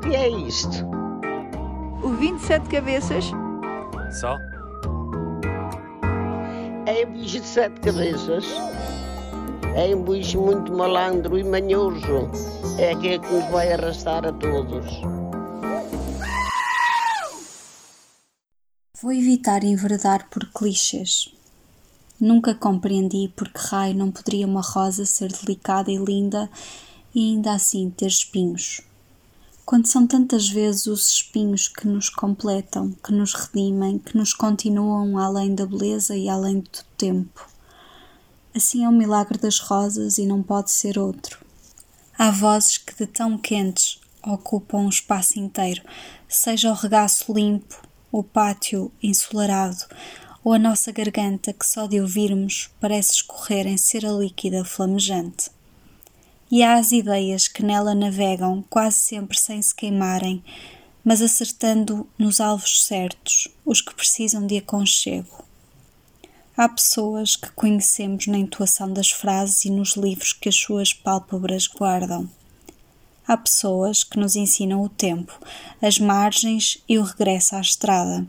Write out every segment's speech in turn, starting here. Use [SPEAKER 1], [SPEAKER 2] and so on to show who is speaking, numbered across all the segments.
[SPEAKER 1] que é isto?
[SPEAKER 2] O 27 cabeças?
[SPEAKER 3] Só?
[SPEAKER 1] É um bicho de sete cabeças. É um bicho muito malandro e manhoso. É aquele que nos vai arrastar a todos.
[SPEAKER 4] Vou evitar enveredar por clichês. Nunca compreendi por que raio não poderia uma rosa ser delicada e linda e ainda assim ter espinhos. Quando são tantas vezes os espinhos que nos completam, que nos redimem, que nos continuam além da beleza e além do tempo. Assim é o milagre das rosas e não pode ser outro. Há vozes que de tão quentes ocupam um espaço inteiro, seja o regaço limpo, o pátio ensolarado, ou a nossa garganta que só de ouvirmos parece escorrer em cera líquida flamejante. E as ideias que nela navegam quase sempre sem se queimarem, mas acertando nos alvos certos, os que precisam de aconchego. Há pessoas que conhecemos na intuação das frases e nos livros que as suas pálpebras guardam. Há pessoas que nos ensinam o tempo, as margens e o regresso à estrada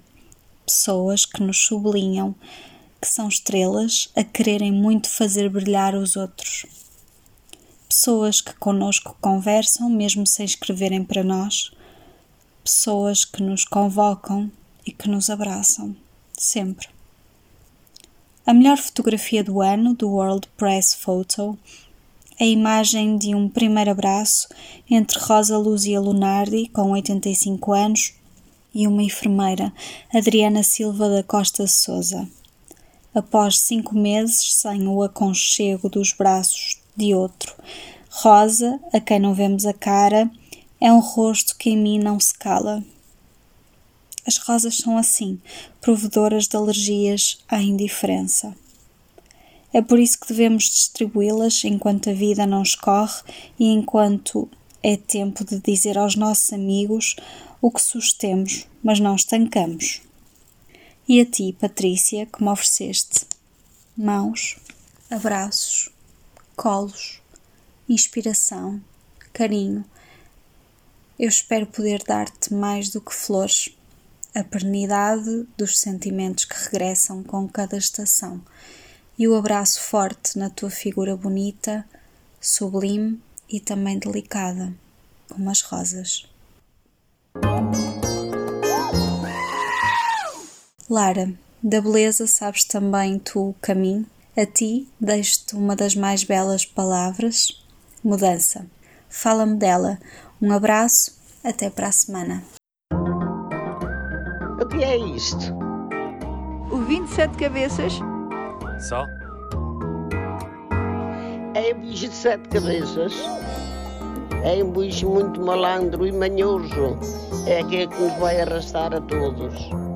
[SPEAKER 4] pessoas que nos sublinham, que são estrelas a quererem muito fazer brilhar os outros. Pessoas que conosco conversam, mesmo sem escreverem para nós. Pessoas que nos convocam e que nos abraçam, sempre. A melhor fotografia do ano, do World Press Photo, a imagem de um primeiro abraço entre Rosa Luzia Lunardi, com 85 anos, e uma enfermeira, Adriana Silva da Costa Souza. Após cinco meses sem o aconchego dos braços de outro, Rosa, a quem não vemos a cara, é um rosto que em mim não se cala. As rosas são assim, provedoras de alergias à indiferença. É por isso que devemos distribuí-las enquanto a vida não escorre e enquanto é tempo de dizer aos nossos amigos o que sustemos, mas não estancamos. E a ti, Patrícia, que me ofereceste mãos, abraços, colos, inspiração, carinho. Eu espero poder dar-te mais do que flores, a pernidade dos sentimentos que regressam com cada estação e o abraço forte na tua figura bonita, sublime e também delicada, como as rosas. Lara, da beleza sabes também tu o caminho. A ti deixo-te uma das mais belas palavras, mudança. Fala-me dela. Um abraço, até para a semana.
[SPEAKER 1] O que é isto?
[SPEAKER 2] O 27 cabeças?
[SPEAKER 3] Só?
[SPEAKER 1] É um bicho de sete cabeças. É um bicho muito malandro e manhoso. É aquele que nos vai arrastar a todos.